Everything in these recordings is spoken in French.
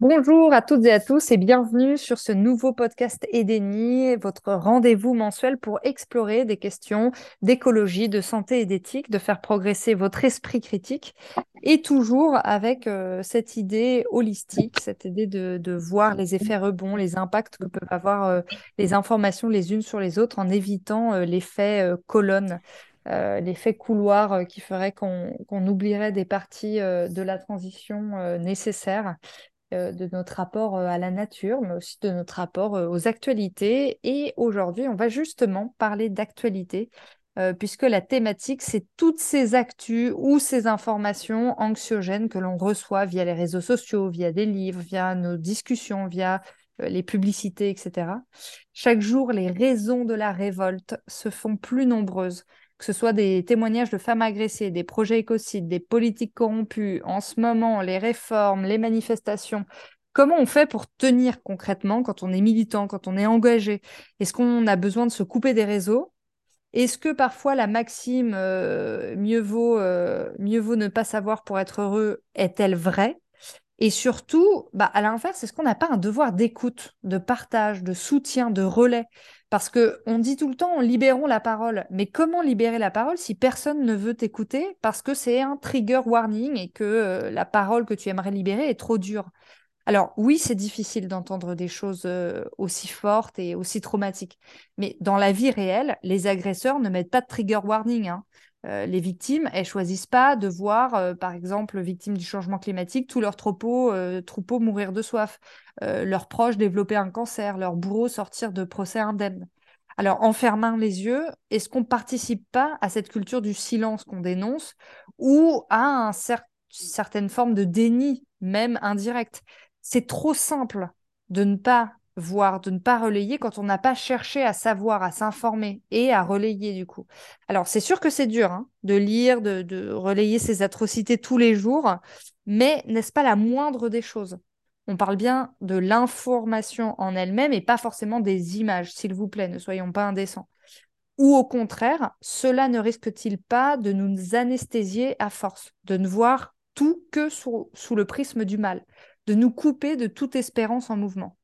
Bonjour à toutes et à tous et bienvenue sur ce nouveau podcast Edeni, votre rendez-vous mensuel pour explorer des questions d'écologie, de santé et d'éthique, de faire progresser votre esprit critique et toujours avec euh, cette idée holistique, cette idée de, voir les effets rebonds, les impacts que peuvent avoir euh, les informations les unes sur les autres en évitant euh, l'effet colonne. L'effet couloir qui ferait qu'on oublierait des parties de la transition nécessaires euh, de notre rapport euh, à la nature, mais aussi de notre rapport euh, aux actualités. Et aujourd'hui, on va justement parler d'actualité, puisque la thématique, c'est toutes ces actus ou ces informations anxiogènes que l'on reçoit via les réseaux sociaux, via des livres, via nos discussions, via les publicités, etc. Chaque jour, les raisons de la révolte se font plus nombreuses que ce soit des témoignages de femmes agressées, des projets écocides, des politiques corrompues, en ce moment, les réformes, les manifestations. Comment on fait pour tenir concrètement quand on est militant, quand on est engagé? Est-ce qu'on a besoin de se couper des réseaux? Est-ce que parfois la maxime euh, mieux, vaut, euh, mieux vaut ne pas savoir pour être heureux est-elle vraie? Et surtout, bah, à l'inverse, est-ce qu'on n'a pas un devoir d'écoute, de partage, de soutien, de relais? Parce que on dit tout le temps, libérons la parole. Mais comment libérer la parole si personne ne veut t'écouter parce que c'est un trigger warning et que euh, la parole que tu aimerais libérer est trop dure? Alors oui, c'est difficile d'entendre des choses euh, aussi fortes et aussi traumatiques. Mais dans la vie réelle, les agresseurs ne mettent pas de trigger warning. Hein. Euh, les victimes, elles choisissent pas de voir, euh, par exemple, victimes du changement climatique, tous leurs troupeaux, euh, troupeaux mourir de soif, leurs proches développer un cancer, leurs bourreaux sortir de procès indemnes. Alors, en fermant les yeux, est-ce qu'on ne participe pas à cette culture du silence qu'on dénonce ou à une certaine forme de déni, même indirect? C'est trop simple de ne pas voire de ne pas relayer quand on n'a pas cherché à savoir, à s'informer et à relayer du coup. Alors c'est sûr que c'est dur hein, de lire, de, relayer ces atrocités tous les jours, mais n'est-ce pas la moindre des choses? On parle bien de l'information en elle-même et pas forcément des images, s'il vous plaît, ne soyons pas indécents. Ou au contraire, cela ne risque-t-il pas de nous anesthésier à force, de ne voir tout que sous le prisme du mal, de nous couper de toute espérance en mouvement?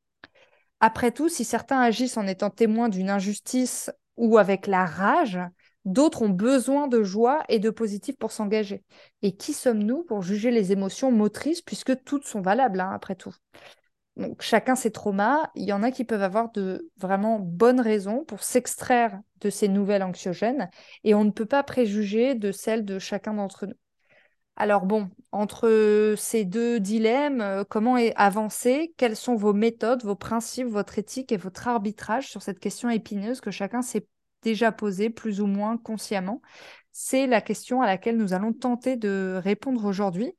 Après tout, si certains agissent en étant témoins d'une injustice ou avec la rage, d'autres ont besoin de joie et de positif pour s'engager. Et qui sommes-nous pour juger les émotions motrices puisque toutes sont valables, hein, après tout? Donc, chacun ses traumas. Il y en a qui peuvent avoir de vraiment bonnes raisons pour s'extraire de ces nouvelles anxiogènes et on ne peut pas préjuger de celles de chacun d'entre nous. Alors bon, entre ces deux dilemmes, euh, comment avancer? Quelles sont vos méthodes, vos principes, votre éthique et votre arbitrage sur cette question épineuse que chacun s'est déjà posée plus ou moins consciemment? C'est la question à laquelle nous allons tenter de répondre aujourd'hui.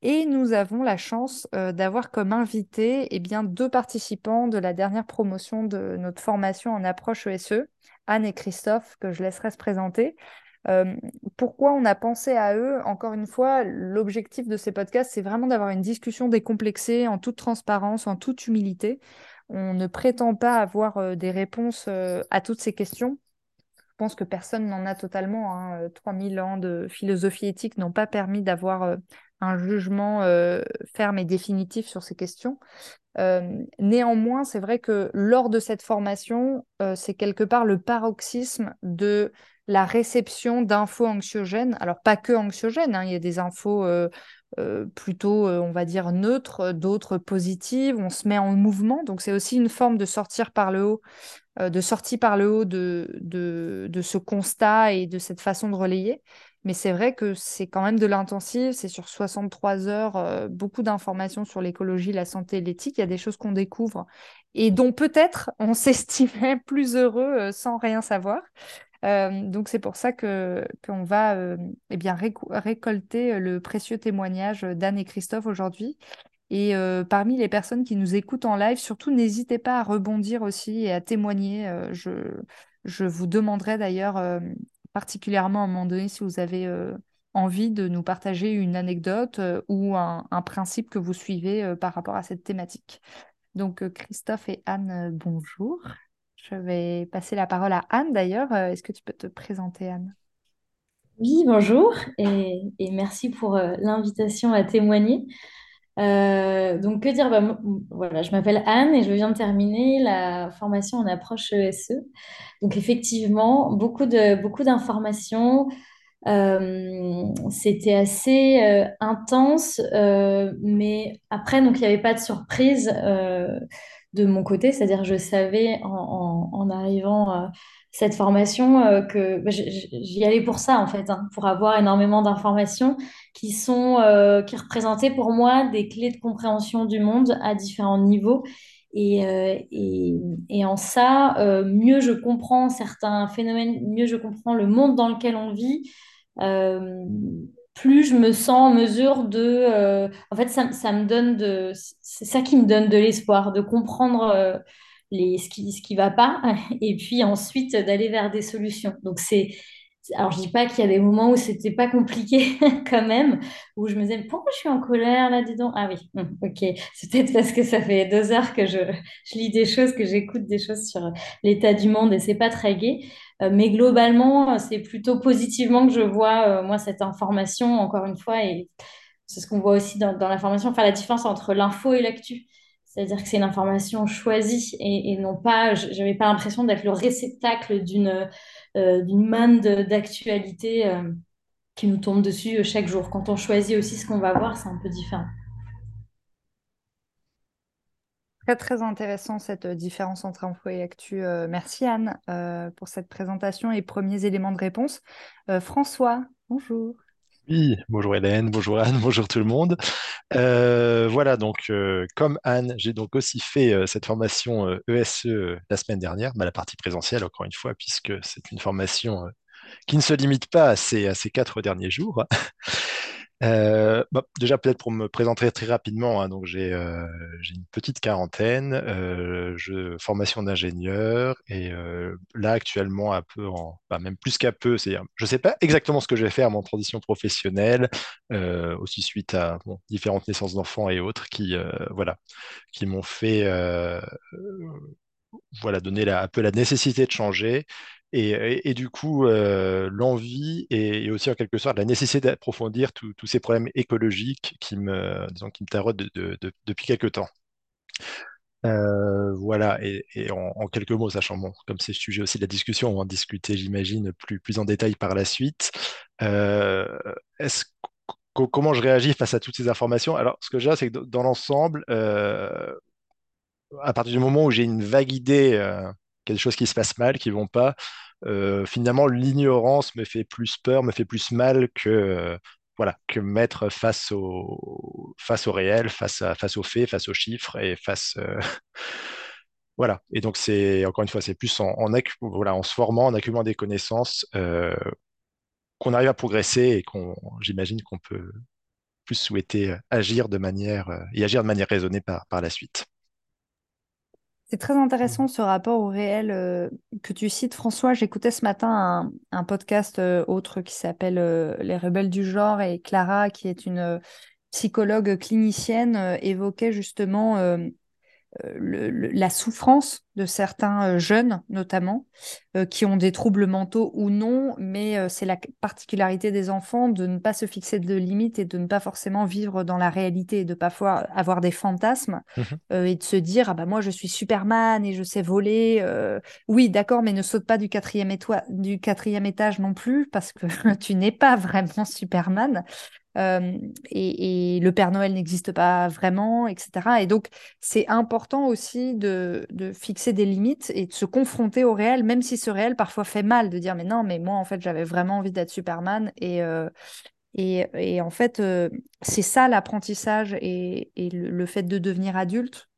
Et nous avons la chance euh, d'avoir comme invité eh bien, deux participants de la dernière promotion de notre formation en approche ESE, Anne et Christophe, que je laisserai se présenter. Euh, pourquoi on a pensé à eux? Encore une fois, l'objectif de ces podcasts, c'est vraiment d'avoir une discussion décomplexée, en toute transparence, en toute humilité. On ne prétend pas avoir euh, des réponses euh, à toutes ces questions. Je pense que personne n'en a totalement. Hein. 3000 ans de philosophie éthique n'ont pas permis d'avoir un jugement ferme et définitif sur ces questions. néanmoins, c'est vrai que lors de cette formation, c'est quelque part le paroxysme de la réception d'infos anxiogènes. Alors, pas que anxiogènes, hein, il y a des infos euh, euh, plutôt, euh, on va dire, neutres, d'autres positives. On se met en mouvement. Donc, c'est aussi une forme de sortir par le haut, de sortie par le haut de, de, ce constat et de cette façon de relayer. Mais c'est vrai que c'est quand même de l'intensive, c'est sur 63 heures, beaucoup d'informations sur l'écologie, la santé l'éthique. Il y a des choses qu'on découvre et dont peut-être on s'estimait plus heureux sans rien savoir. Euh, donc c'est pour ça que qu'on va euh, eh bien récolter euh, le précieux témoignage d'Anne et Christophe aujourd'hui. Et parmi les personnes qui nous écoutent en live, surtout n'hésitez pas à rebondir aussi et à témoigner. je, je vous demanderai d'ailleurs particulièrement à un moment donné si vous avez envie de nous partager une anecdote ou un, principe que vous suivez par rapport à cette thématique. Donc Christophe et Anne, bonjour. Je vais passer la parole à Anne d'ailleurs. Euh, est-ce que tu peux te présenter, Anne? Oui, bonjour et, merci pour euh, l'invitation à témoigner. Euh, donc, que dire? Bah, voilà, je m'appelle Anne et je viens de terminer la formation en approche ESE. Donc, effectivement, beaucoup de, beaucoup d'informations. C'était assez intense, mais après, il n'y avait pas de surprise de mon côté, c'est-à-dire je savais en- en arrivant à cette formation euh, que bah, j'y allais pour ça, en fait, hein, pour avoir énormément d'informations qui sont, euh, qui représentaient pour moi des clés de compréhension du monde à différents niveaux. Et, euh, en ça, euh, mieux je comprends certains phénomènes, mieux je comprends le monde dans lequel on vit, euh, plus je me sens en mesure de... euh, en fait, ça, me donne de... C'est ça qui me donne de l'espoir, de comprendre euh, les, ce qui, ce qui va pas, et puis ensuite d'aller vers des solutions. Donc c'est... Alors, je dis pas qu'il y a des moments où c'était pas compliqué quand même, où je me disais, pourquoi je suis en colère là, dis donc? Ah oui, hum, ok. C'est peut-être parce que ça fait deux heures que je, je lis des choses, que j'écoute des choses sur l'état du monde et c'est pas très gai. Euh, mais globalement, euh, c'est plutôt positivement que je vois, euh, moi, cette information, encore une fois, et c'est ce qu'on voit aussi dans, dans l'information, faire la différence entre l'info et l'actu. C'est-à-dire que c'est une information choisie et, non pas, je n'avais pas l'impression d'être le réceptacle d'une euh, manne d'actualité euh, qui nous tombe dessus euh, chaque jour. Quand on choisit aussi ce qu'on va voir, c'est un peu différent. Très, très intéressant cette euh, différence entre info et actu. Merci Anne pour cette présentation et premiers éléments de réponse. François, bonjour. Oui, bonjour Hélène, bonjour Anne, bonjour tout le monde. Euh, voilà, donc euh, comme Anne, j'ai donc aussi fait euh, cette formation ESE euh, la semaine dernière, bah, la partie présentielle encore une fois, puisque c'est une formation qui ne se limite pas à ces quatre derniers jours. Euh, bah, déjà, peut-être pour me présenter très rapidement, hein, donc j'ai euh, j'ai une petite quarantaine, euh, formation d'ingénieur, et là actuellement un peu en, bah, même plus qu'à peu, c'est, je sais pas exactement ce que je vais faire en transition professionnelle, aussi suite à différentes naissances d'enfants et autres qui, voilà, qui m'ont fait, voilà, donner la, un peu la nécessité de changer. Et, du coup, euh, l'envie et, aussi en quelque sorte la nécessité d'approfondir tous ces problèmes écologiques qui me, disons, qui me de, depuis quelques temps. Euh, voilà, et, en, quelques mots, sachant, bon, comme c'est le sujet aussi de la discussion, on va en discuter, j'imagine, plus, plus en détail par la suite. Euh, comment je réagis face à toutes ces informations? Alors, ce que j'ai, c'est que dans l'ensemble, à partir du moment où j'ai une vague idée qu'il y qui se passent mal, qui vont pas, euh, finalement, l'ignorance me fait plus peur, me fait plus mal que, voilà, que mettre face au, face au réel, face, à, face aux faits, face aux chiffres et face. euh, voilà. Et donc, c'est, encore une fois, c'est plus en, voilà, en se formant, en accumulant des connaissances euh, qu'on arrive à progresser et qu'on, j'imagine qu'on peut plus souhaiter agir de manière, et agir de manière raisonnée par, par la suite. C'est très intéressant ce rapport au réel euh, que tu cites, François. J'écoutais ce matin un, podcast euh, autre qui s'appelle euh, Les Rebelles du genre et Clara, qui est une psychologue clinicienne, évoquait justement le, le, la souffrance de certains euh, jeunes, notamment, euh, qui ont des troubles mentaux ou non, mais euh, c'est la particularité des enfants de ne pas se fixer de limites et de ne pas forcément vivre dans la réalité et de parfois avoir des fantasmes Mhm. et de se dire, ah bah moi je suis Superman et je sais voler. oui, d'accord, mais ne saute pas du quatrième, du quatrième étage non plus parce que tu n'es pas vraiment Superman. Euh, et, le Père Noël n'existe pas vraiment, etc. Et donc, c'est important aussi de, fixer des limites et de se confronter au réel, même si ce réel parfois fait mal, de dire, mais non, mais moi, en fait, j'avais vraiment envie d'être Superman. Et, euh, en fait, euh, c'est ça l'apprentissage et, le, fait de devenir adulte.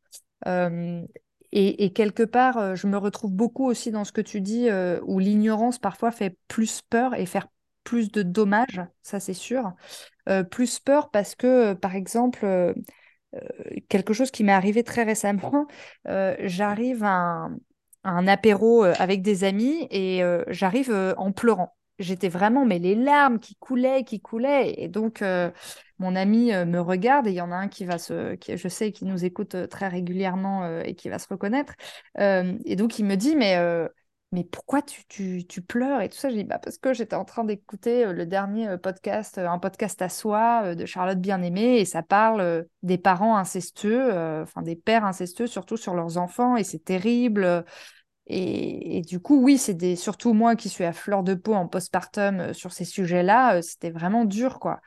Et, quelque part, je me retrouve beaucoup aussi dans ce que tu dis, où l'ignorance parfois fait plus peur et faire plus de dommages, ça c'est sûr. Euh, plus peur parce que, par exemple, euh, quelque chose qui m'est arrivé très récemment, euh, j'arrive à un, un, apéro avec des amis et j'arrive en pleurant. J'étais vraiment, mais les larmes qui coulaient, qui coulaient. Et donc, mon ami me regarde et il y en a un qui va se, qui, je sais, qui nous écoute très régulièrement et qui va se reconnaître. et donc, il me dit, mais mais pourquoi tu, tu, pleures et tout ça? J'ai dit, bah, parce que j'étais en train d'écouter le dernier podcast, un podcast à soi de Charlotte Bien-Aimée, et ça parle des parents incestueux, enfin des pères incestueux, surtout sur leurs enfants, et c'est terrible. Et, du coup, oui, c'est des, surtout moi qui suis à fleur de peau en postpartum sur ces sujets-là, c'était vraiment dur, quoi.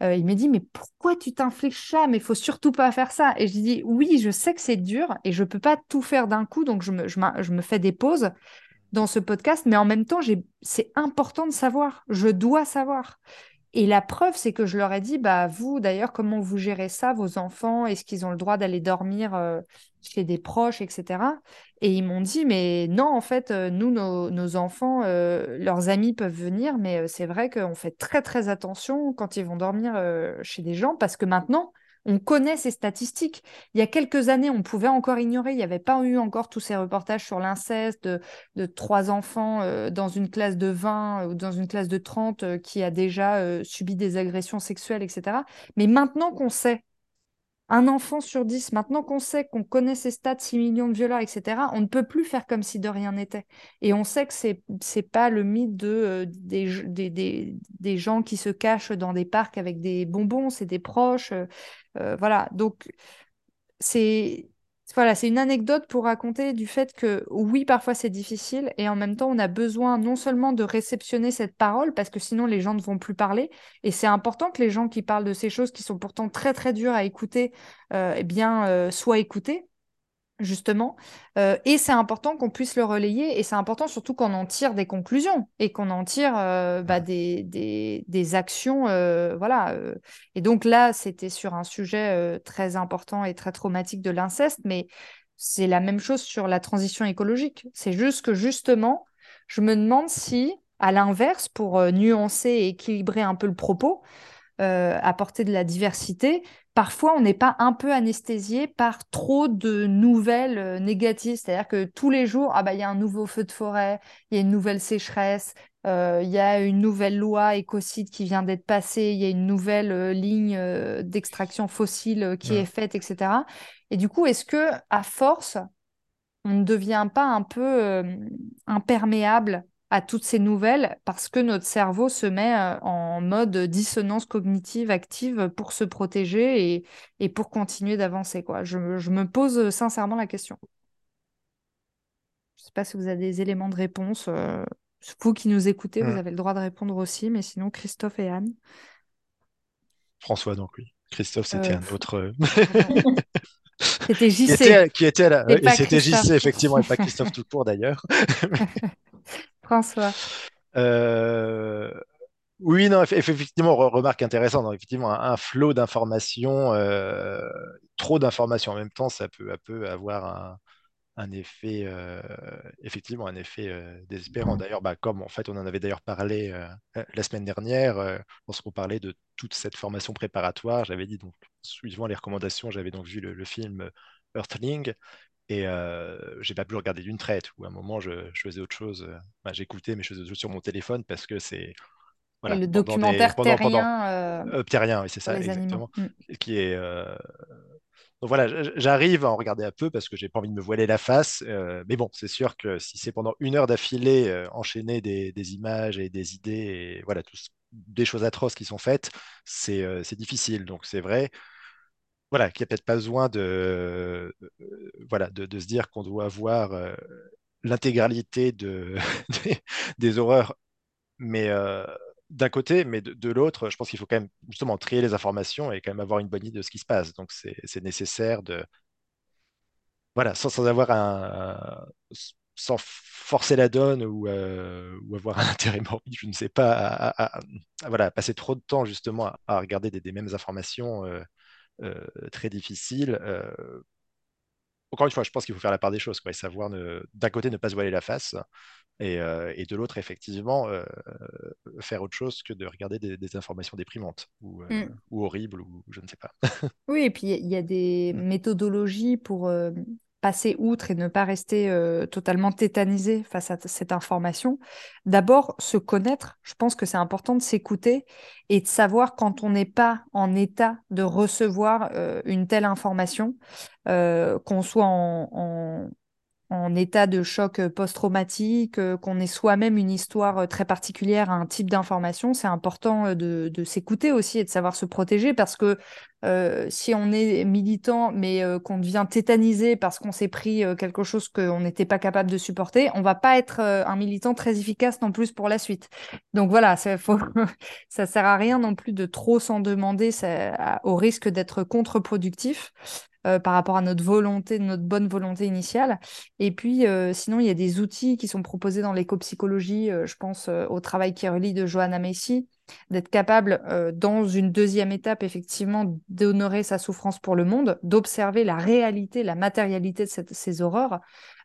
il m'a dit, mais pourquoi tu t'infliges ça? Mais il faut surtout pas faire ça. Et je dis, oui, je sais que c'est dur et je peux pas tout faire d'un coup, donc je me, je, je me fais des pauses dans ce podcast, mais en même temps, c'est important de savoir. Je dois savoir. Et la preuve, c'est que je leur ai dit, bah vous d'ailleurs, comment vous gérez ça, vos enfants? Est-ce qu'ils ont le droit d'aller dormir euh, chez des proches, etc. Et ils m'ont dit, mais non, en fait, euh, nous, nos, enfants, euh, leurs amis peuvent venir, mais c'est vrai qu'on fait très très attention quand ils vont dormir chez des gens, parce que maintenant, on connaît ces statistiques. Il y a quelques années, on pouvait encore ignorer. Il n'y avait pas eu encore tous ces reportages sur l'inceste de, trois enfants euh, dans une classe de 20 ou dans une classe de 30 euh, qui a déjà euh, subi des agressions sexuelles, etc. Mais maintenant qu'on sait un enfant sur dix, maintenant qu'on sait qu'on connaît ces stats, 6 millions de viols, etc., on ne peut plus faire comme si de rien n'était. Et on sait que c'est n'est pas le mythe de, euh, des, des, des, gens qui se cachent dans des parcs avec des bonbons, c'est des proches. Euh, euh, voilà, donc c'est voilà, c'est une anecdote pour raconter du fait que oui, parfois c'est difficile et en même temps on a besoin non seulement de réceptionner cette parole parce que sinon les gens ne vont plus parler et c'est important que les gens qui parlent de ces choses qui sont pourtant très très dures à écouter, euh, eh bien euh, soient écoutés justement. Euh, et c'est important qu'on puisse le relayer et c'est important surtout qu'on en tire des conclusions et qu'on en tire euh, bah, des, des, actions. Euh, voilà. Et donc là, c'était sur un sujet très important et très traumatique de l'inceste, mais c'est la même chose sur la transition écologique. C'est juste que justement, je me demande si, à l'inverse, pour nuancer et équilibrer un peu le propos, apporter de la diversité, parfois on n'est pas un peu anesthésié par trop de nouvelles euh, négatives. C'est-à-dire que tous les jours, ah bah, il y a un nouveau feu de forêt, il y a une nouvelle sécheresse, euh, il y a une nouvelle loi écocide qui vient d'être passée, il y a une nouvelle euh, ligne d'extraction fossile qui est faite, etc. Et du coup, est-ce que à force, on ne devient pas un peu imperméable à toutes ces nouvelles parce que notre cerveau se met euh, en mode dissonance cognitive active pour se protéger et, et pour continuer d'avancer. Quoi. Je, je, me pose sincèrement la question. Je ne sais pas si vous avez des éléments de réponse. Euh, vous qui nous écoutez, vous hmm. avez le droit de répondre aussi, mais sinon, Christophe et Anne. François, donc oui. Christophe, c'était euh, un autre. C'était JC. Qui était, à la... C'était JC, effectivement, et pas Christophe tout court d'ailleurs. François. Euh, oui, non, effectivement, remarque intéressante. effectivement, un, flot d'informations, euh, trop d'informations en même temps, ça peut, avoir un, effet, euh, effectivement, un effet désespérant. D'ailleurs, bah, comme en fait, on en avait d'ailleurs parlé la semaine dernière, lorsqu'on parlait de toute cette formation préparatoire, j'avais dit donc, suivant les recommandations, j'avais donc vu le film Earthling, et euh, j'ai pas pu le regarder d'une traite, ou à un moment, je, faisais autre chose. Euh, bah, j'écoutais, mais je faisais autre chose sur mon téléphone parce que c'est. Voilà, le documentaire terrien. Euh, terrien, oui, c'est ça, exactement. Mm. Qui est. Donc voilà, j'arrive à en regarder un peu parce que j'ai pas envie de me voiler la face. mais bon, c'est sûr que si c'est pendant une heure d'affilée, enchaîner des, des, images et des idées, et voilà, tout, des choses atroces qui sont faites, c'est difficile. Donc c'est vrai voilà, qu'il n'y a peut-être pas besoin de, euh, voilà, de, se dire qu'on doit avoir euh, l'intégralité de, des, horreurs, mais euh, d'un côté, mais de, l'autre, je pense qu'il faut quand même justement trier les informations et quand même avoir une bonne idée de ce qui se passe. Donc c'est nécessaire de, voilà, sans, avoir un, sans forcer la donne ou, ou, avoir un intérêt morbide, je ne sais pas, à, voilà, passer trop de temps justement à, regarder des, mêmes informations très difficile. Euh, encore une fois, je pense qu'il faut faire la part des choses, quoi, et savoir d'un côté ne pas se voiler la face, et, euh, et de l'autre, effectivement, faire autre chose que de regarder des, informations déprimantes ou, mm. ou, horribles, ou je ne sais pas. oui, et puis il y, a des mm. méthodologies pour passer outre et ne pas rester euh, totalement tétanisé face à cette information, d'abord se connaître. Je pense que c'est important de s'écouter et de savoir quand on n'est pas en état de recevoir euh, une telle information, euh, qu'on soit en, en état de choc post-traumatique, qu'on ait soi-même une histoire très particulière à un type d'information, c'est important de, s'écouter aussi et de savoir se protéger parce que euh, si on est militant mais euh, qu'on devient tétanisé parce qu'on s'est pris euh, quelque chose qu'on n'était pas capable de supporter, on va pas être un militant très efficace non plus pour la suite. Donc voilà, ça, faut... sert à rien non plus de trop s'en demander au risque d'être contre-productif. Par rapport à notre volonté, notre bonne volonté initiale. Et puis, sinon, il y a des outils qui sont proposés dans l'éco-psychologie. je pense au travail qui relie de Johanna Macy, d'être capable, euh, dans une deuxième étape, effectivement, d'honorer sa souffrance pour le monde, d'observer la réalité, la matérialité de ces horreurs,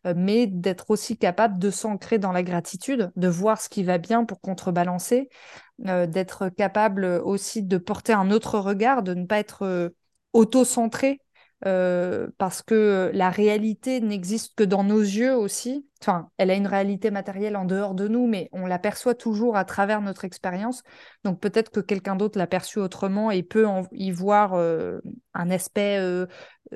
euh, mais d'être aussi capable de s'ancrer dans la gratitude, de voir ce qui va bien pour contrebalancer, euh, d'être capable aussi de porter un autre regard, de ne pas être auto-centré euh, parce que la réalité n'existe que dans nos yeux aussi. Enfin, elle a une réalité matérielle en dehors de nous, mais on l'aperçoit toujours à travers notre expérience. Donc peut-être que quelqu'un d'autre l'a perçu autrement et peut y voir euh, un aspect euh,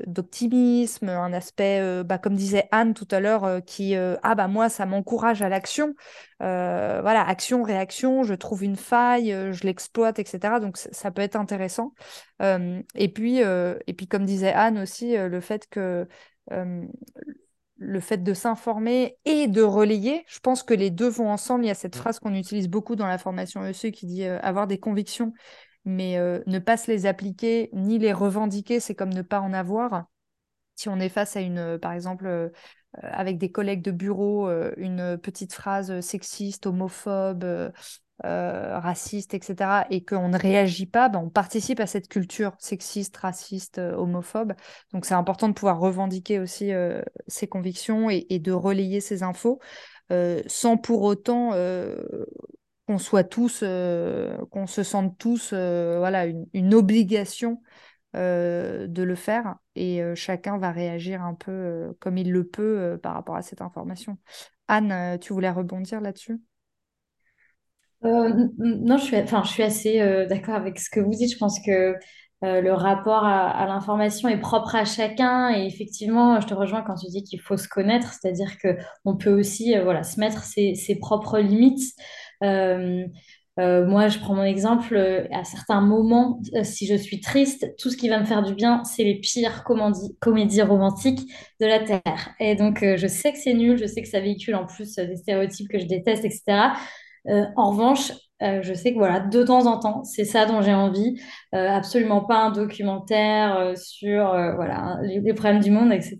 d'optimisme, un aspect, euh, bah, comme disait Anne tout à l'heure, euh, qui, euh, ah bah moi, ça m'encourage à l'action. voilà, action, réaction, je trouve une faille, je l'exploite, etc. Donc ça peut être intéressant. et, puis, et puis, comme disait Anne aussi, le fait que le fait de s'informer et de relayer, je pense que les deux vont ensemble. Il y a cette phrase qu'on utilise beaucoup dans la formation ESE qui dit avoir des convictions mais euh, ne pas se les appliquer ni les revendiquer, c'est comme ne pas en avoir. Si on est face à une, euh, par exemple, euh, avec des collègues de bureau, une petite phrase sexiste, homophobe, raciste, etc., et qu'on ne réagit pas, ben, on participe à cette culture sexiste, raciste, homophobe. Donc c'est important de pouvoir revendiquer aussi ses convictions et, et, de relayer ces infos. sans pour autant qu'on soit tous, euh, qu'on se sente tous, euh, voilà, une, obligation euh, de le faire et chacun va réagir un peu comme il le peut par rapport à cette information. Anne, tu voulais rebondir là-dessus? Non, je suis, enfin, je suis assez d'accord avec ce que vous dites. Je pense que le rapport à, l'information est propre à chacun et effectivement, je te rejoins quand tu dis qu'il faut se connaître, c'est-à-dire que on peut aussi, voilà, se mettre ses, ses propres limites. Euh, euh, moi, je prends mon exemple, euh, à certains moments, si je suis triste, tout ce qui va me faire du bien, c'est les pires comédies, romantiques de la Terre. Et donc, je sais que c'est nul, je sais que ça véhicule en plus des stéréotypes que je déteste, etc. en revanche, je sais que voilà, de temps en temps, c'est ça dont j'ai envie. absolument pas un documentaire sur voilà, les, problèmes du monde, etc.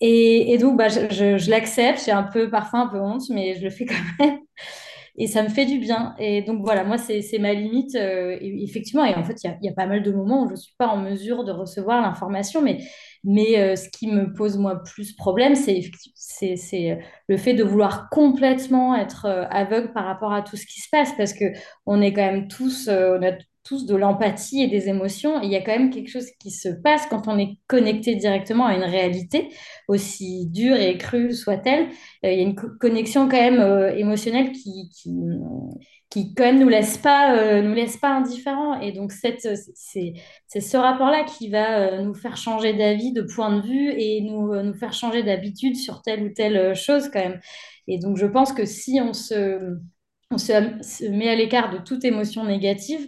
Et, donc, bah, je, je l'accepte, j'ai un peu, parfois un peu honte, mais je le fais quand même et ça me fait du bien. Et donc voilà, moi, c'est ma limite, euh, effectivement. Et en fait, il y, a, pas mal de moments où je ne suis pas en mesure de recevoir l'information, mais, mais euh, ce qui me pose, moi, plus problème, c'est le fait de vouloir complètement être euh, aveugle par rapport à tout ce qui se passe, parce qu'on est quand même tous, on a tous de l'empathie et des émotions. il y a quand même quelque chose qui se passe quand on est connecté directement à une réalité, aussi dure et crue soit-elle. Euh, il y a une connexion quand même euh, émotionnelle qui, qui, qui, quand même nous laisse pas, euh, nous laisse pas indifférents. Et donc c'est ce rapport-là qui va nous faire changer d'avis, de point de vue et nous, nous faire changer d'habitude sur telle ou telle chose quand même. Et donc je pense que si on se on se, met à l'écart de toute émotion négative,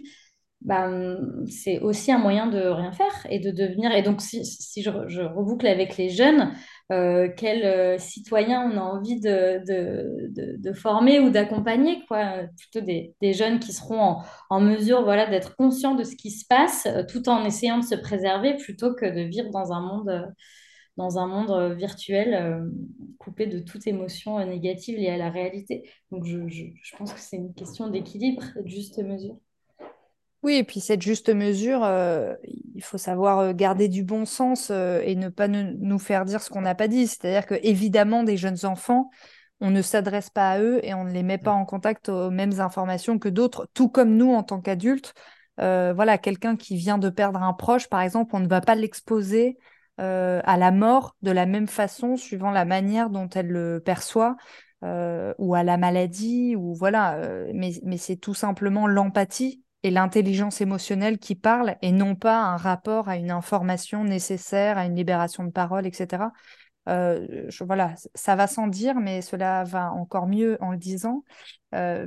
ben, c'est aussi un moyen de rien faire et de devenir. Et donc, si, je, reboucle avec les jeunes, euh, quels euh, citoyens on a envie de, de, de, former ou d'accompagner, quoi? Plutôt des, des, jeunes qui seront en, en mesure voilà, d'être conscients de ce qui se passe euh, tout en essayant de se préserver plutôt que de vivre dans un monde. dans un monde virtuel coupé de toute émotion négative liée à la réalité. Donc je, je, je pense que c'est une question d'équilibre, de juste mesure. Oui, et puis cette juste mesure, euh, il faut savoir euh, garder du bon sens euh, et ne pas nous faire dire ce qu'on n'a pas dit. C'est-à-dire que évidemment, des jeunes enfants, on ne s'adresse pas à eux et on ne les met pas en contact aux mêmes informations que d'autres, tout comme nous en tant qu'adultes. voilà, quelqu'un qui vient de perdre un proche, par exemple, on ne va pas l'exposer à la mort de la même façon, suivant la manière dont elle le perçoit. ou à la maladie, ou voilà, mais, mais c'est tout simplement l'empathie et l'intelligence émotionnelle qui parle et non pas un rapport à une information nécessaire, à une libération de parole, etc. je, voilà, ça va sans dire, mais cela va encore mieux en le disant,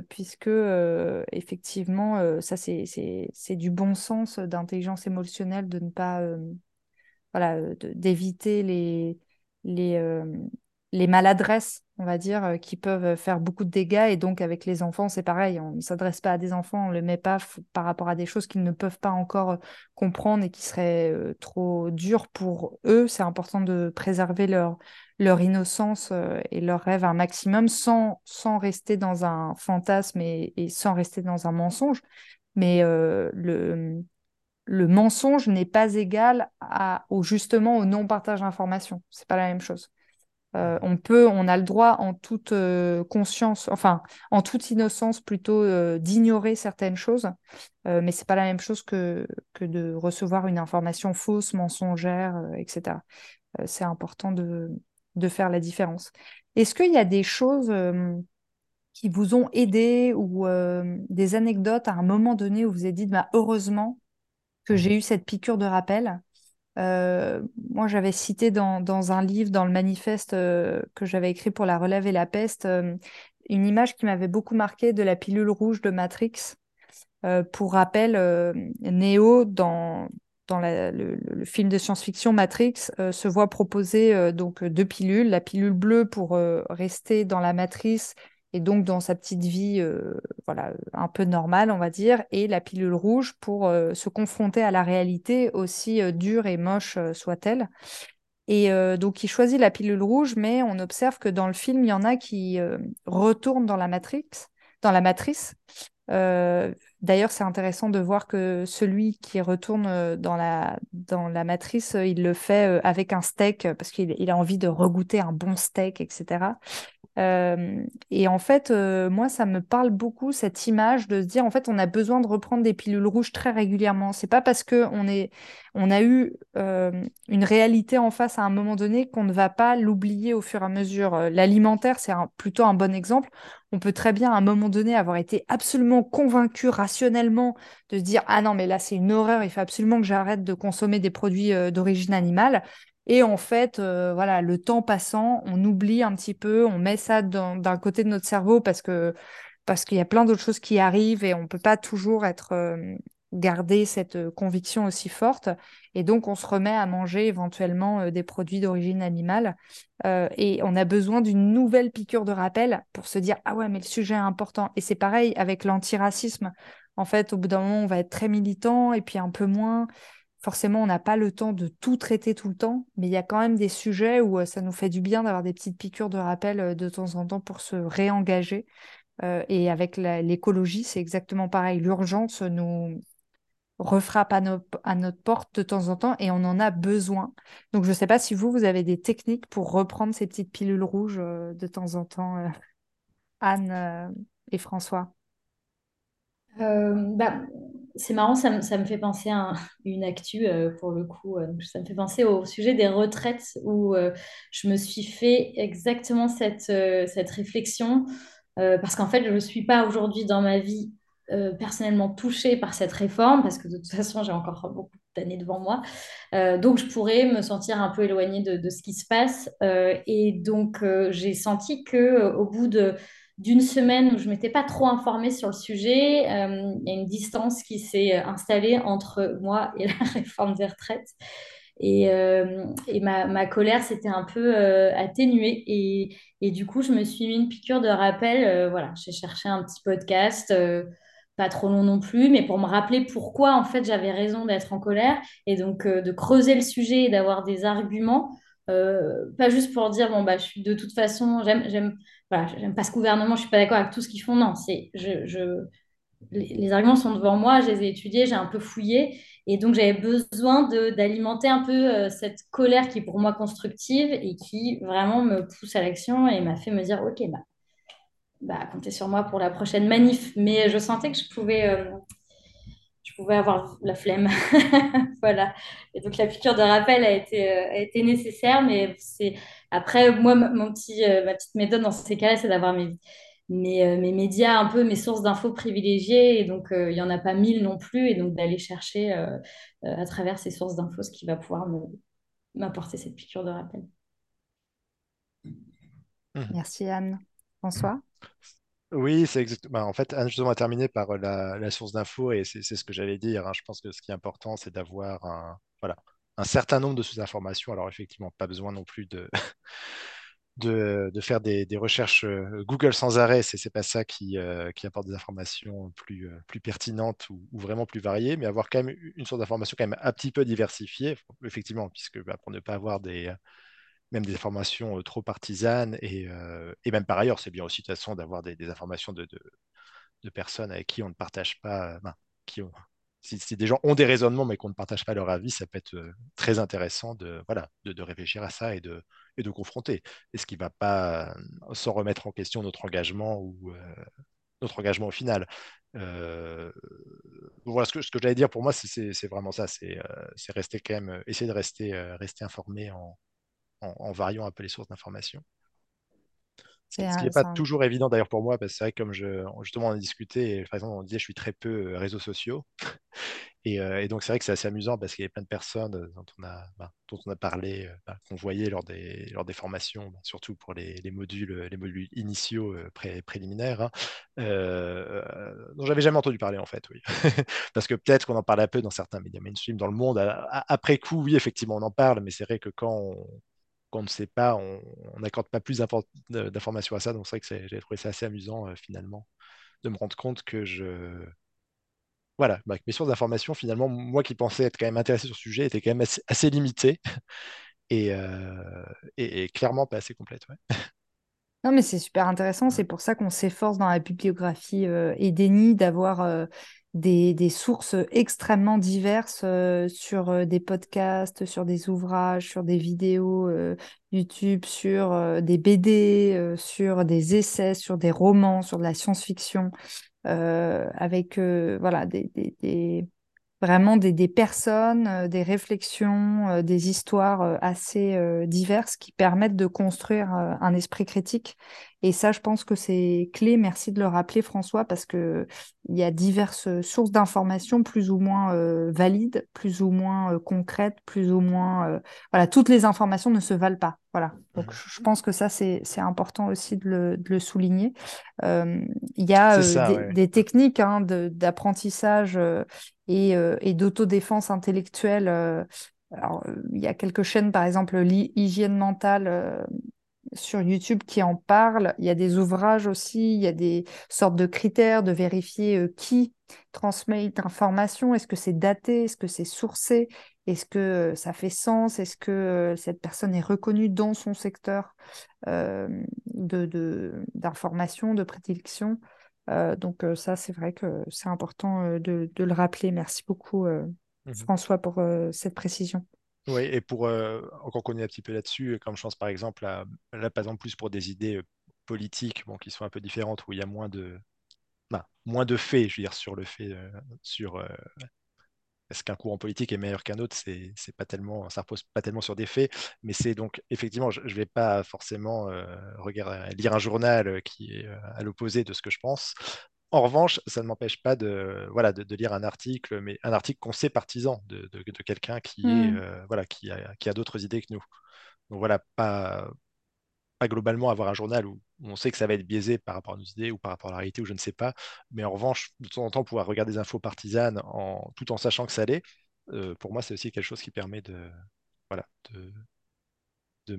puisque effectivement, ça c'est du bon sens d'intelligence émotionnelle de ne pas voilà, d'éviter les, les, les maladresses, on va dire, euh, qui peuvent faire beaucoup de dégâts. Et donc, avec les enfants, c'est pareil. On ne s'adresse pas à des enfants, on ne le met pas par rapport à des choses qu'ils ne peuvent pas encore euh, comprendre et qui seraient euh, trop dures pour eux. C'est important de préserver leur, innocence et leur rêve un maximum sans, rester dans un fantasme et, sans rester dans un mensonge. Mais le, mensonge n'est pas égal au, justement au non-partage d'informations. C'est pas la même chose. Euh, on peut, on a le droit en toute euh, conscience, enfin en toute innocence plutôt euh, d'ignorer certaines choses, mais c'est pas la même chose que, que de recevoir une information fausse, mensongère, etc. c'est important de, de, faire la différence. Est-ce qu'il y a des choses qui vous ont aidé ou des anecdotes à un moment donné où vous avez dit bah, heureusement que j'ai eu cette piqûre de rappel? Euh, moi, j'avais cité dans, un livre, dans le manifeste euh, que j'avais écrit pour la relève et la peste, euh, une image qui m'avait beaucoup marqué de la pilule rouge de Matrix. pour rappel, Neo, dans, dans le, le, film de science-fiction Matrix, se voit proposer donc deux pilules, la pilule bleue pour rester dans la matrice et donc dans sa petite vie euh, voilà, un peu normale, on va dire, et la pilule rouge pour euh, se confronter à la réalité, aussi euh, dure et moche soit-elle. Et donc il choisit la pilule rouge, mais on observe que dans le film, il y en a qui retournent dans la matrix, dans la matrice. D'ailleurs, c'est intéressant de voir que celui qui retourne dans la, dans la matrice, il le fait avec un steak parce qu'il il a envie de regoûter un bon steak, etc. Et en fait, moi, ça me parle beaucoup cette image de se dire, en fait, on a besoin de reprendre des pilules rouges très régulièrement. C'est pas parce que on est, on a eu une réalité en face à un moment donné qu'on ne va pas l'oublier au fur et à mesure. L'alimentaire, c'est plutôt un bon exemple. On peut très bien à un moment donné avoir été absolument convaincu rationnellement de se dire, ah non, mais là, c'est une horreur. Il faut absolument que j'arrête de consommer des produits d'origine animale. Et en fait, euh, voilà, le temps passant, on oublie un petit peu, on met ça d'un côté de notre cerveau parce que parce qu'il y a plein d'autres choses qui arrivent et on peut pas toujours être euh, garder cette euh, conviction aussi forte. Et donc, on se remet à manger éventuellement des produits d'origine animale. et on a besoin d'une nouvelle piqûre de rappel pour se dire ah ouais, mais le sujet est important. Et c'est pareil avec l'antiracisme. En fait, au bout d'un moment, on va être très militant et puis un peu moins forcément, on n'a pas le temps de tout traiter tout le temps, mais il y a quand même des sujets où euh, ça nous fait du bien d'avoir des petites piqûres de rappel euh, de temps en temps pour se réengager. Euh, et avec l'écologie, c'est exactement pareil. L'urgence nous refrappe à, à, notre porte de temps en temps et on en a besoin. Donc, je ne sais pas si vous, vous avez des techniques pour reprendre ces petites pilules rouges de temps en temps, Anne et François. Bah, c'est marrant, ça, me fait penser à une actu euh, pour le coup. Euh, ça me fait penser au sujet des retraites où euh, je me suis fait exactement cette, cette réflexion parce qu'en fait, je ne suis pas aujourd'hui dans ma vie personnellement touchée par cette réforme parce que de toute façon, j'ai encore beaucoup d'années devant moi. donc, je pourrais me sentir un peu éloignée de, de ce qui se passe. et donc, j'ai senti que au bout de d'une semaine où je m'étais pas trop informée sur le sujet. Euh, il y a une distance qui s'est installée entre moi et la réforme des retraites. Et, euh, et ma, ma, colère s'était un peu euh, atténuée. Et, et, du coup, je me suis mis une piqûre de rappel. voilà, j'ai cherché un petit podcast, pas trop long non plus, mais pour me rappeler pourquoi, en fait, j'avais raison d'être en colère. Et donc, de creuser le sujet et d'avoir des arguments. Pas juste pour dire, bon, bah, je suis de toute façon, j'aime voilà, j'aime pas ce gouvernement, je suis pas d'accord avec tout ce qu'ils font. Non, c'est, je, je, les, arguments sont devant moi, je les ai étudiés, j'ai un peu fouillé. Et donc, j'avais besoin d'alimenter un peu euh, cette colère qui est pour moi constructive et qui vraiment me pousse à l'action et m'a fait me dire, OK, bah, bah, comptez sur moi pour la prochaine manif. Mais je sentais que je pouvais, euh, je pouvais avoir la flemme. voilà. Et donc, la piqûre de rappel a été, euh, a été nécessaire, mais c'est après, moi, mon petit, euh, ma petite méthode dans ces cas-là, c'est d'avoir mes, mes, euh, mes, médias, un peu mes sources d'infos privilégiées. Et donc, euh, il n'y en a pas mille non plus. Et donc, d'aller chercher à travers ces sources d'infos ce qui va pouvoir m'apporter cette piqûre de rappel. Mhm. Merci Anne. François? Oui, c'est exactement. Bah, en fait, Anne justement a terminé par la, source d'infos et c'est ce que j'allais dire. Hein. Je pense que ce qui est important, c'est d'avoir un, voilà, un certain nombre de sous-informations. Alors, effectivement, pas besoin non plus de, de, faire des, recherches Google sans arrêt. C'est pas ça qui, qui, apporte des informations plus, plus pertinentes ou, vraiment plus variées, mais avoir quand même une source d'information quand même un petit peu diversifiée, effectivement, puisque bah, pour ne pas avoir des même des informations trop partisanes. Et, même par ailleurs, c'est bien aussi de toute façon d'avoir des, informations de, personnes avec qui on ne partage pas, qui ont, si, des gens ont des raisonnements mais qu'on ne partage pas leur avis, ça peut être très intéressant de, voilà, de, réfléchir à ça et de, et de confronter. Et ce qui ne va pas sans remettre en question notre engagement ou notre engagement au final. voilà ce que, ce que j'allais dire pour moi, c'est vraiment ça, c'est rester quand même, essayer de rester, rester informé en, en, variant un peu les sources d'information. Ce qui n'est pas toujours évident d'ailleurs pour moi, parce que c'est vrai que comme je, justement on a discuté, par exemple on disait je suis très peu euh, réseaux sociaux, euh, et, donc c'est vrai que c'est assez amusant parce qu'il y a plein de personnes euh, dont on a, bah, dont on a parlé, bah, qu'on voyait lors des, lors des formations, bah, surtout pour les, les, modules, les modules initiaux préliminaires, hein, dont j'avais jamais entendu parler en fait, oui. parce que peut-être qu'on en parle un peu dans certains médias mainstream dans le monde. après coup, oui, effectivement, on en parle, mais c'est vrai que quand on, qu'on ne sait pas, on n'accorde pas plus d'informations à ça. Donc c'est vrai que j'ai trouvé ça assez amusant euh, finalement de me rendre compte que je... Voilà, bah, mes sources d'informations, finalement, moi qui pensais être quand même intéressé sur ce sujet, étaient quand même assez, limitées euh, et, et, clairement pas assez complètes. Non, mais c'est super intéressant. C'est pour ça qu'on s'efforce dans la bibliographie euh, Edeni d'avoir euh, des, sources extrêmement diverses euh, sur euh, des podcasts, sur des ouvrages, sur des vidéos euh, YouTube, sur des BD, sur des essais, sur des romans, sur de la science-fiction, avec voilà, des, vraiment des, des personnes, des réflexions, des histoires assez diverses qui permettent de construire un esprit critique. Et ça, je pense que c'est clé. Merci de le rappeler, François, parce que il y a diverses sources d'informations plus ou moins valides, plus ou moins concrètes, plus ou moins voilà, toutes les informations ne se valent pas. Voilà. Donc, mmh. je pense que ça, c'est important aussi de le, de le souligner. il y a des, des, techniques hein, d'apprentissage et, euh, et d'autodéfense intellectuelle. Euh, alors, il y a quelques chaînes, par exemple, l'hygiène mentale euh, sur YouTube qui en parlent. Il y a des ouvrages aussi, il y a des sortes de critères de vérifier qui transmet l'information. Est-ce que c'est daté? Est-ce que c'est sourcé? Est-ce que ça fait sens? Est-ce que cette personne est reconnue dans son secteur d'information, de, de prédilection euh, donc euh, ça, c'est vrai que c'est important euh, de, le rappeler. Merci beaucoup, mmh François, pour cette précision. Oui, et pour encore connaître un petit peu là-dessus, comme je pense par exemple, là, par exemple, plus pour des idées politiques bon, qui sont un peu différentes, où il y a moins de, moins de faits, je veux dire, sur le fait, sur est-ce qu'un courant politique est meilleur qu'un autre C'est pas tellement, ça repose pas tellement sur des faits, mais c'est donc effectivement, je ne vais pas forcément euh, regarder, lire un journal qui est euh, à l'opposé de ce que je pense. En revanche, ça ne m'empêche pas de, voilà, de, lire un article, mais un article qu'on sait partisan de, de, quelqu'un qui, est, mmh. euh, voilà, qui a, qui a d'autres idées que nous. Donc voilà, pas, globalement avoir un journal où on sait que ça va être biaisé par rapport à nos idées ou par rapport à la réalité ou je ne sais pas. Mais en revanche, de temps en temps, pouvoir regarder des infos partisanes en, tout en sachant que ça l'est, euh, pour moi, c'est aussi quelque chose qui permet de, voilà, de,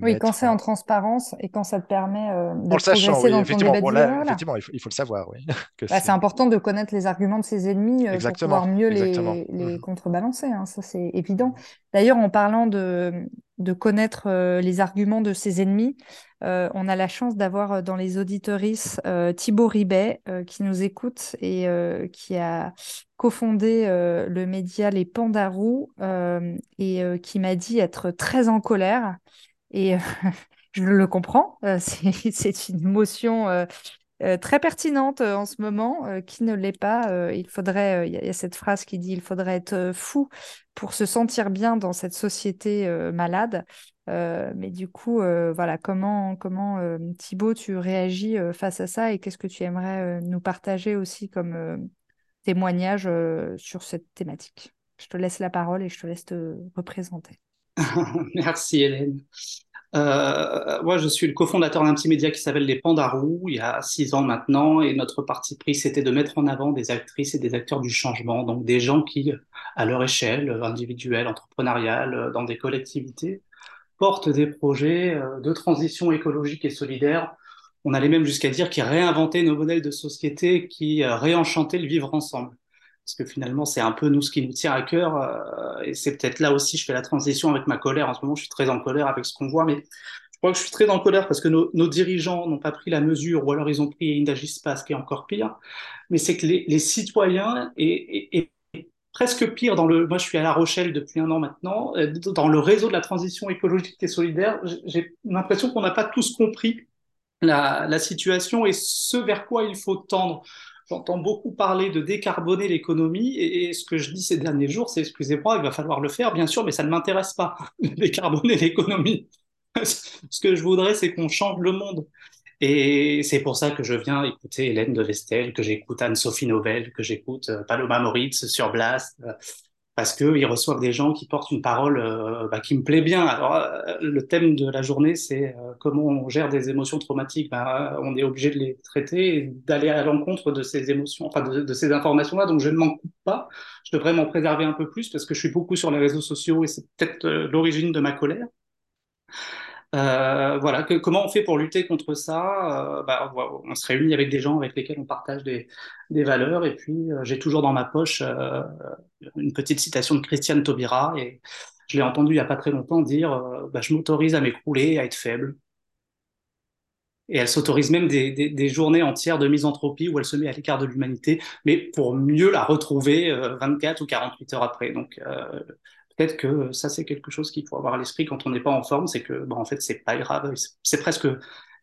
oui, quand c'est en transparence et quand ça te permet euh, de progresser dans ton débat Effectivement, il faut, le savoir. Oui, bah, c'est important de connaître les arguments de ses ennemis euh, pour pouvoir mieux les, les mmh. contrebalancer. Hein, ça, c'est évident. D'ailleurs, en parlant de, de connaître euh, les arguments de ses ennemis, on a la chance d'avoir dans les auditoristes Thibaut Ribet qui nous écoute et qui a cofondé le média Les Pandarous et qui m'a dit être très en colère et je le comprends, euh, c'est une motion euh, euh, très pertinente en ce moment. qui ne l'est pas Il faudrait, il y, a cette phrase qui dit il faudrait être fou pour se sentir bien dans cette société malade. mais du coup, voilà, comment, comment Thibaut, tu réagis face à ça et qu'est-ce que tu aimerais nous partager aussi comme témoignage sur cette thématique? Je te laisse la parole et je te laisse te représenter. Merci Hélène. Euh, moi, je suis le cofondateur d'un petit média qui s'appelle Les Pandarous, il y a six ans maintenant, et notre parti pris, c'était de mettre en avant des actrices et des acteurs du changement, donc des gens qui, à leur échelle individuelle, entrepreneuriale, dans des collectivités, portent des projets euh, de transition écologique et solidaire. On allait même jusqu'à dire qu'ils réinventaient nos modèles de société, qui euh, réenchantaient le vivre ensemble parce que finalement, c'est un peu nous ce qui nous tient à cœur. Euh, et c'est peut-être là aussi, je fais la transition avec ma colère. En ce moment, je suis très en colère avec ce qu'on voit, mais je crois que je suis très en colère parce que nos, dirigeants n'ont pas pris la mesure, ou alors ils ont pris et ils n'agissent pas, ce qui est encore pire. Mais c'est que les, citoyens, et, presque pire, dans le, moi je suis à La Rochelle depuis un an maintenant, euh, dans le réseau de la transition écologique et solidaire, j'ai l'impression qu'on n'a pas tous compris la, la situation et ce vers quoi il faut tendre. J'entends beaucoup parler de décarboner l'économie et, ce que je dis ces derniers jours, c'est excusez-moi, il va falloir le faire, bien sûr, mais ça ne m'intéresse pas, décarboner l'économie. ce que je voudrais, c'est qu'on change le monde. Et c'est pour ça que je viens écouter Hélène de Vestel, que j'écoute Anne-Sophie Novelle, que j'écoute euh, Paloma Moritz sur Blast, euh, parce qu'ils reçoivent des gens qui portent une parole euh, bah, qui me plaît bien. Alors, euh, le thème de la journée, c'est euh, comment on gère des émotions traumatiques. Bah, on est obligé de les traiter et d'aller à l'encontre de ces émotions, enfin de ces informations-là. Donc, je ne m'en coupe pas. Je devrais m'en préserver un peu plus parce que je suis beaucoup sur les réseaux sociaux et c'est peut-être l'origine de ma colère. Euh, voilà, comment on fait pour lutter contre ça euh, bah, On se réunit avec des gens avec lesquels on partage des, valeurs. Et puis, euh, j'ai toujours dans ma poche une petite citation de Christiane Taubira. Et je l'ai entendu il n'y a pas très longtemps dire bah, Je m'autorise à m'écrouler, à être faible. Et elle s'autorise même des, journées entières de misanthropie où elle se met à l'écart de l'humanité, mais pour mieux la retrouver 24 ou 48 heures après. Peut-être que ça c'est quelque chose qu'il faut avoir à l'esprit quand on n'est pas en forme, c'est que bon, en fait c'est pas grave, c'est presque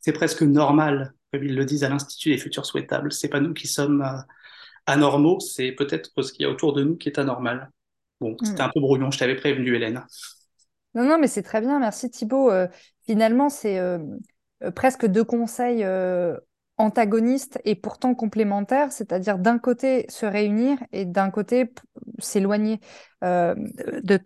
c'est presque normal, comme ils le disent à l'Institut des futurs souhaitables. C'est pas nous qui sommes euh, anormaux, c'est peut-être ce qu'il y a autour de nous qui est anormal. Bon, c'était mmh. un peu brouillon, je t'avais prévenu, Hélène. Non, non, mais c'est très bien, merci Thibault. Euh, finalement, c'est euh, presque deux conseils antagonistes et pourtant complémentaires, c'est-à-dire d'un côté se réunir et d'un côté s'éloigner. Euh, de,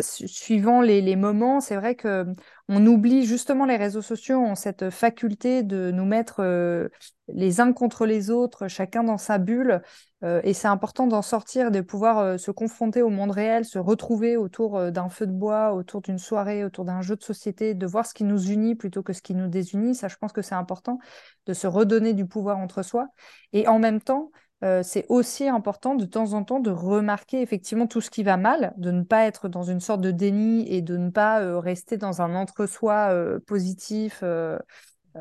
suivant les moments, c'est vrai que on oublie justement les réseaux sociaux ont cette faculté de nous mettre euh, les uns contre les autres, chacun dans sa bulle. Euh, et c'est important d'en sortir, de pouvoir euh, se confronter au monde réel, se retrouver autour d'un feu de bois, autour d'une soirée, autour d'un jeu de société, de voir ce qui nous unit plutôt que ce qui nous désunit. Ça, je pense que c'est important de se redonner du pouvoir entre soi. Et en même temps, euh, c'est aussi important de temps en temps de remarquer effectivement tout ce qui va mal, de ne pas être dans une sorte de déni et de ne pas euh, rester dans un entre-soi euh, positif,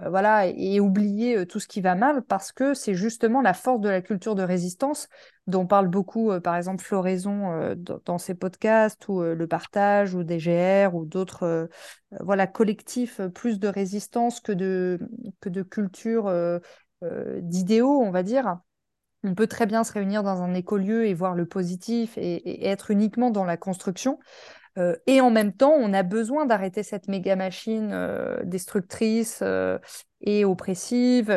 voilà, et, oublier tout ce qui va mal parce que c'est justement la force de la culture de résistance dont parle beaucoup, par exemple, Floraison dans ses podcasts ou le partage ou DGR ou d'autres voilà, collectifs plus de résistance que de, que de culture d'idéaux, on va dire on peut très bien se réunir dans un écolieu et voir le positif et, être uniquement dans la construction. Euh, et en même temps, on a besoin d'arrêter cette méga machine euh, destructrice euh, et oppressive.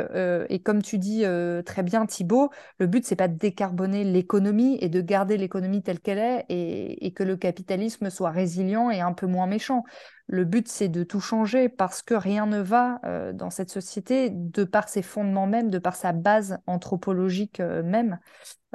Et comme tu dis très bien, Thibault, le but, c'est pas de décarboner l'économie et de garder l'économie telle qu'elle est et, que le capitalisme soit résilient et un peu moins méchant. Le but, c'est de tout changer parce que rien ne va euh, dans cette société de par ses fondements même, de par sa base anthropologique même.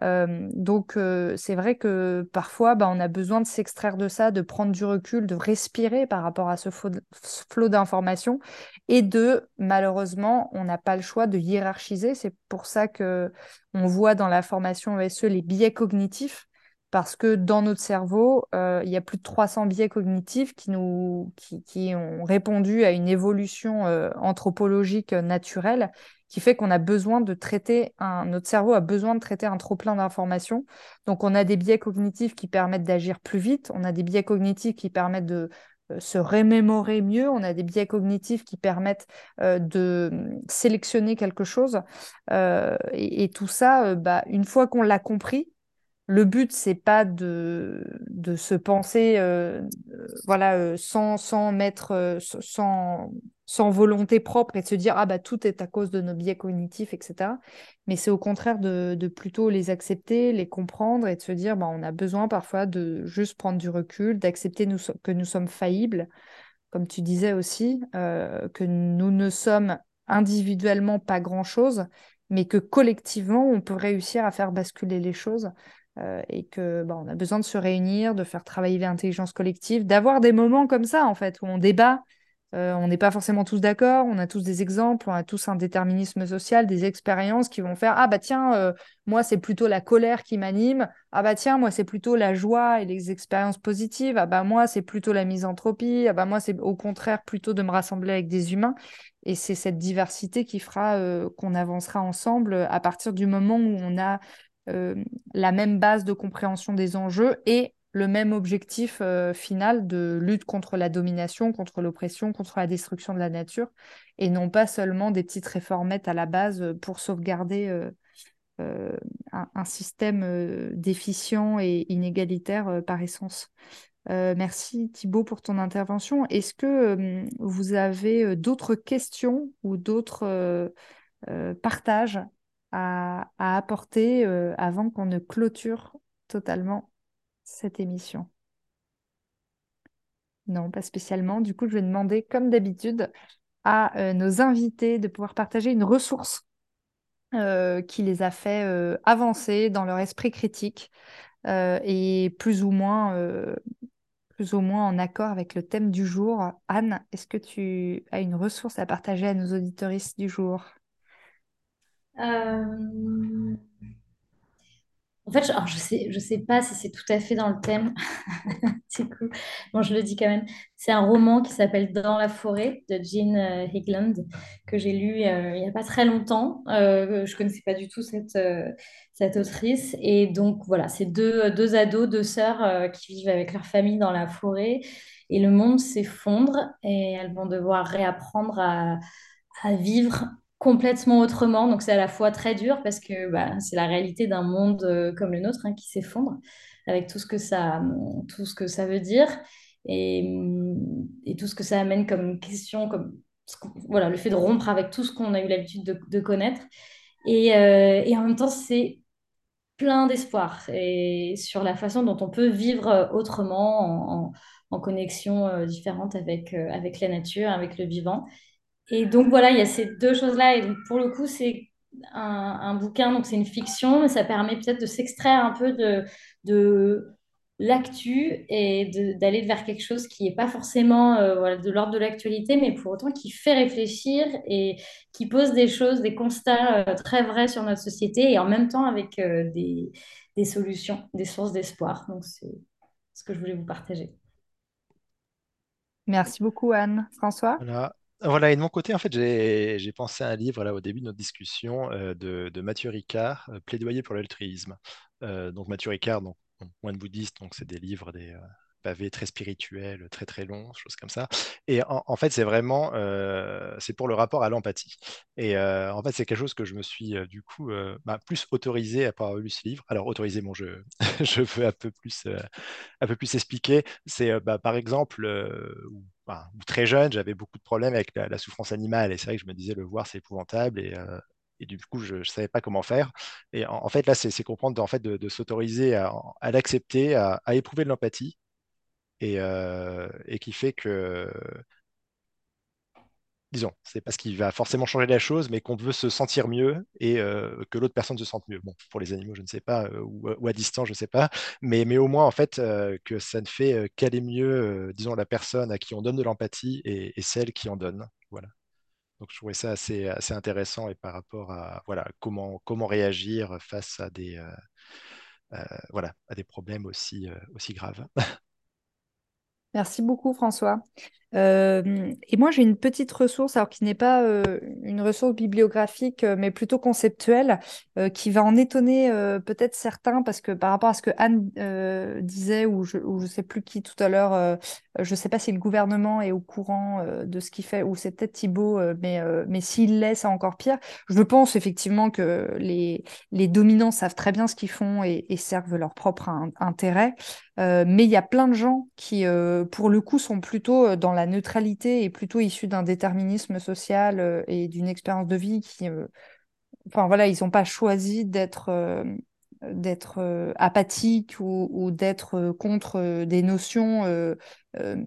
Euh, donc, euh, c'est vrai que parfois, bah, on a besoin de s'extraire de ça, de prendre du recul, de respirer par rapport à ce flot d'informations et de, malheureusement, on n'a pas le choix de hiérarchiser. C'est pour ça que on voit dans la formation ESE les biais cognitifs parce que dans notre cerveau, euh, il y a plus de 300 biais cognitifs qui, nous, qui, qui ont répondu à une évolution euh, anthropologique naturelle qui fait qu'on a besoin de traiter, un, notre cerveau a besoin de traiter un trop plein d'informations. Donc on a des biais cognitifs qui permettent d'agir plus vite, on a des biais cognitifs qui permettent de euh, se remémorer mieux, on a des biais cognitifs qui permettent euh, de sélectionner quelque chose. Euh, et, tout ça, euh, bah, une fois qu'on l'a compris, le but, c'est pas de, de se penser euh, voilà, euh, sans, sans mettre, euh, sans, volonté propre et de se dire ah bah tout est à cause de nos biais cognitifs, etc. Mais c'est au contraire de, de, plutôt les accepter, les comprendre et de se dire bah, on a besoin parfois de juste prendre du recul, d'accepter nous, que nous sommes faillibles, comme tu disais aussi, que nous ne sommes individuellement pas grand-chose, mais que collectivement, on peut réussir à faire basculer les choses et que bah, on a besoin de se réunir, de faire travailler l'intelligence collective, d'avoir des moments comme ça, en fait, où on débat, euh, on n'est pas forcément tous d'accord, on a tous des exemples, on a tous un déterminisme social, des expériences qui vont faire Ah bah tiens, euh, moi c'est plutôt la colère qui m'anime, ah bah tiens, moi c'est plutôt la joie et les expériences positives, ah bah moi c'est plutôt la misanthropie, ah bah moi c'est au contraire plutôt de me rassembler avec des humains. Et c'est cette diversité qui fera euh, qu'on avancera ensemble à partir du moment où on a la même base de compréhension des enjeux et le même objectif euh, final de lutte contre la domination, contre l'oppression, contre la destruction de la nature, et non pas seulement des petites réformettes à la base euh, pour sauvegarder euh, un, système déficient et inégalitaire par essence. merci Thibault pour ton intervention. Est-ce que vous avez d'autres questions ou d'autres partages à apporter avant qu'on ne clôture totalement cette émission Non, pas spécialement. Du coup, je vais demander, comme d'habitude, à euh, nos invités de pouvoir partager une ressource euh, qui les a fait euh, avancer dans leur esprit critique et plus ou moins plus ou moins en accord avec le thème du jour. Anne, est-ce que tu as une ressource à partager à nos auditoristes du jour? En fait, alors je sais, je sais pas si c'est tout à fait dans le thème. c'est cool. Bon, je le dis quand même. C'est un roman qui s'appelle Dans la forêt de Jean euh, Higland que j'ai lu euh, il n'y a pas très longtemps. Euh, je connaissais pas du tout cette, euh, cette autrice. Et donc, voilà, c'est deux, deux ados, deux sœurs qui vivent avec leur famille dans la forêt. Et le monde s'effondre et elles vont devoir réapprendre à vivre complètement autrement. Donc c'est à la fois très dur parce que bah, c'est la réalité d'un monde euh, comme le nôtre hein, qui s'effondre avec tout ce que ça, tout ce que ça veut dire et, tout ce que ça amène comme question, comme voilà, le fait de rompre avec tout ce qu'on a eu l'habitude de, connaître. Et, euh, et, en même temps, c'est plein d'espoir et sur la façon dont on peut vivre autrement en, connexion euh, différente avec, avec la nature, avec le vivant. Et donc voilà, il y a ces deux choses-là. Et donc pour le coup, c'est un, bouquin, donc c'est une fiction, mais ça permet peut-être de s'extraire un peu de, de l'actu et d'aller vers quelque chose qui n'est pas forcément euh, de l'ordre de l'actualité, mais pour autant qui fait réfléchir et qui pose des choses, des constats euh, très vrais sur notre société et en même temps avec euh, des, des solutions, des sources d'espoir. Donc c'est ce que je voulais vous partager. Merci beaucoup Anne. François? Voilà. Voilà, et de mon côté, en fait, j'ai pensé à un livre là au début de notre discussion euh, de, Mathieu Ricard, euh, Plaidoyer pour l'altruisme. Euh, donc Mathieu Ricard, donc, moine bouddhiste, donc c'est des livres, des très spirituels, très très longs, choses comme ça. Et en, fait, c'est vraiment, c'est pour le rapport à l'empathie. Et en fait, c'est quelque chose que je me suis du coup bah, plus autorisé à avoir lu ce livre. Alors autorisé, bon, je, je veux un peu plus, un peu plus expliquer. C'est bah, par exemple très jeune, j'avais beaucoup de problèmes avec la, souffrance animale. Et c'est vrai que je me disais, le voir, c'est épouvantable. Et, euh, du coup, je ne savais pas comment faire. Et en, fait, là, c'est comprendre en fait, de, s'autoriser à, l'accepter, à, éprouver de l'empathie. Et, euh, et, qui fait que disons, c'est parce qu'il va forcément changer la chose, mais qu'on veut se sentir mieux et euh, que l'autre personne se sente mieux. Bon, pour les animaux, je ne sais pas, euh, ou, à distance, je ne sais pas, mais, mais au moins, en fait, que ça ne fait qu'aller mieux, disons, la personne à qui on donne de l'empathie et, celle qui en donne. Voilà. Donc, je trouvais ça assez, assez intéressant et par rapport à voilà, comment, comment réagir face à des, voilà, à des problèmes aussi, aussi graves. Merci beaucoup, François. Euh, et moi, j'ai une petite ressource, alors qui n'est pas euh, une ressource bibliographique, euh, mais plutôt conceptuelle, qui va en étonner peut-être certains, parce que par rapport à ce que Anne disait, ou je ne sais plus qui tout à l'heure, je ne sais pas si le gouvernement est au courant de ce qu'il fait, ou c'est peut-être Thibault, mais, mais s'il l'est, c'est encore pire. Je pense effectivement que les, les dominants savent très bien ce qu'ils font et, et, servent leur propre intérêt. mais il y a plein de gens qui, pour le coup, sont plutôt dans la neutralité est plutôt issue d'un déterminisme social euh, et d'une expérience de vie qui, euh, enfin voilà, ils n'ont pas choisi d'être euh, d'être apathique ou, d'être contre des notions,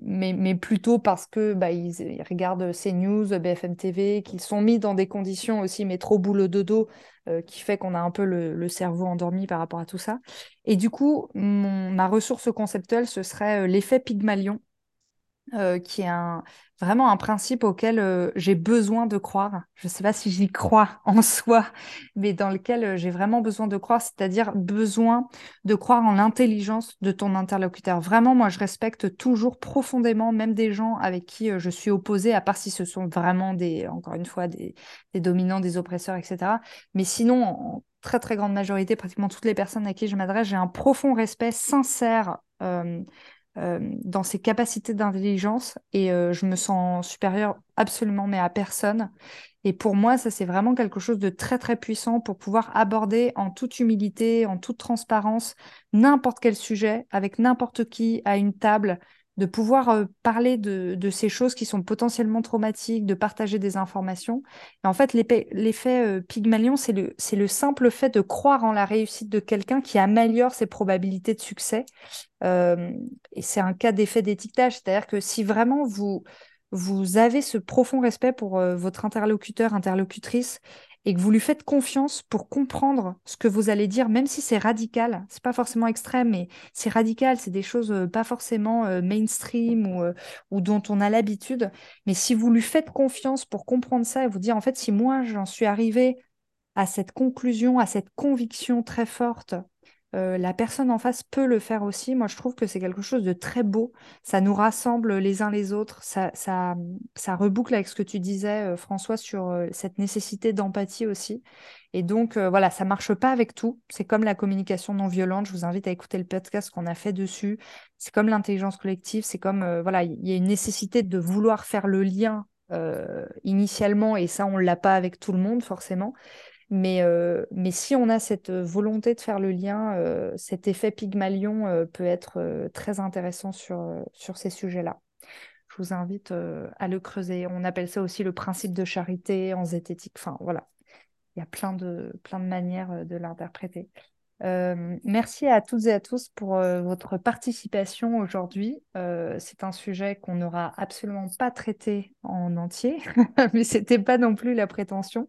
mais, plutôt parce que bah, ils, regardent CNews, BFM TV, qu'ils sont mis dans des conditions aussi, mais trop boulot dodo, qui fait qu'on a un peu le, cerveau endormi par rapport à tout ça. Et du coup, ma ressource conceptuelle, ce serait l'effet Pygmalion. Qui est un, vraiment un principe auquel euh, j'ai besoin de croire. Je ne sais pas si j'y crois en soi, mais dans lequel euh, j'ai vraiment besoin de croire, c'est-à-dire besoin de croire en l'intelligence de ton interlocuteur. Vraiment, moi, je respecte toujours profondément, même des gens avec qui euh, je suis opposée, à part si ce sont vraiment des, encore une fois, des, dominants, des oppresseurs, etc. Mais sinon, en très très grande majorité, pratiquement toutes les personnes à qui je m'adresse, j'ai un profond respect sincère. Euh, dans ses capacités d'intelligence et euh, je me sens supérieure absolument mais à personne. Et pour moi, ça c'est vraiment quelque chose de très très puissant pour pouvoir aborder en toute humilité, en toute transparence, n'importe quel sujet avec n'importe qui à une table de pouvoir euh, parler de, ces choses qui sont potentiellement traumatiques, de partager des informations. Et en fait, l'effet euh, Pygmalion, c'est le, le simple fait de croire en la réussite de quelqu'un qui améliore ses probabilités de succès. Euh, et c'est un cas d'effet d'étiquetage, c'est-à-dire que si vraiment vous, vous avez ce profond respect pour votre interlocuteur, interlocutrice, et que vous lui faites confiance pour comprendre ce que vous allez dire, même si c'est radical, c'est pas forcément extrême, mais c'est radical, c'est des choses euh, pas forcément euh, mainstream ou, euh, ou dont on a l'habitude. Mais si vous lui faites confiance pour comprendre ça et vous dire, en fait, si moi j'en suis arrivée à cette conclusion, à cette conviction très forte euh, la personne en face peut le faire aussi. Moi, je trouve que c'est quelque chose de très beau. Ça nous rassemble les uns les autres. Ça, ça, ça reboucle avec ce que tu disais, euh, François, sur euh, cette nécessité d'empathie aussi. Et donc, voilà, ça marche pas avec tout. C'est comme la communication non violente. Je vous invite à écouter le podcast qu'on a fait dessus. C'est comme l'intelligence collective. C'est comme, voilà, il y a une nécessité de vouloir faire le lien initialement, et ça, on l'a pas avec tout le monde, forcément. Mais, euh, mais si on a cette volonté de faire le lien, euh, cet effet Pygmalion euh, peut être très intéressant sur, sur ces sujets-là. Je vous invite à le creuser. On appelle ça aussi le principe de charité en zététique. Enfin, voilà. Il y a plein de, plein de manières de l'interpréter. merci à toutes et à tous pour votre participation aujourd'hui. c'est un sujet qu'on n'aura absolument pas traité en entier, mais ce n'était pas non plus la prétention.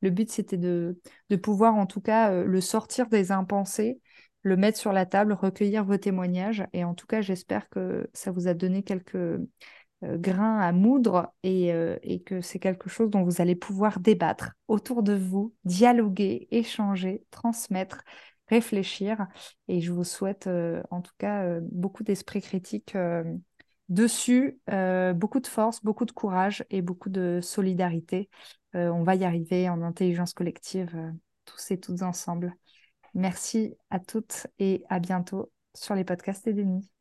Le but, c'était de, pouvoir, en tout cas, euh, le sortir des impensés, le mettre sur la table, recueillir vos témoignages. Et en tout cas, j'espère que ça vous a donné quelques euh, grains à moudre euh, et, que c'est quelque chose dont vous allez pouvoir débattre autour de vous, dialoguer, échanger, transmettre, réfléchir. Et je vous souhaite, en tout cas, beaucoup d'esprit critique dessus, beaucoup de force, beaucoup de courage et beaucoup de solidarité on va y arriver en intelligence collective, euh, tous et toutes ensemble. Merci à toutes et à bientôt sur les podcasts et Denis.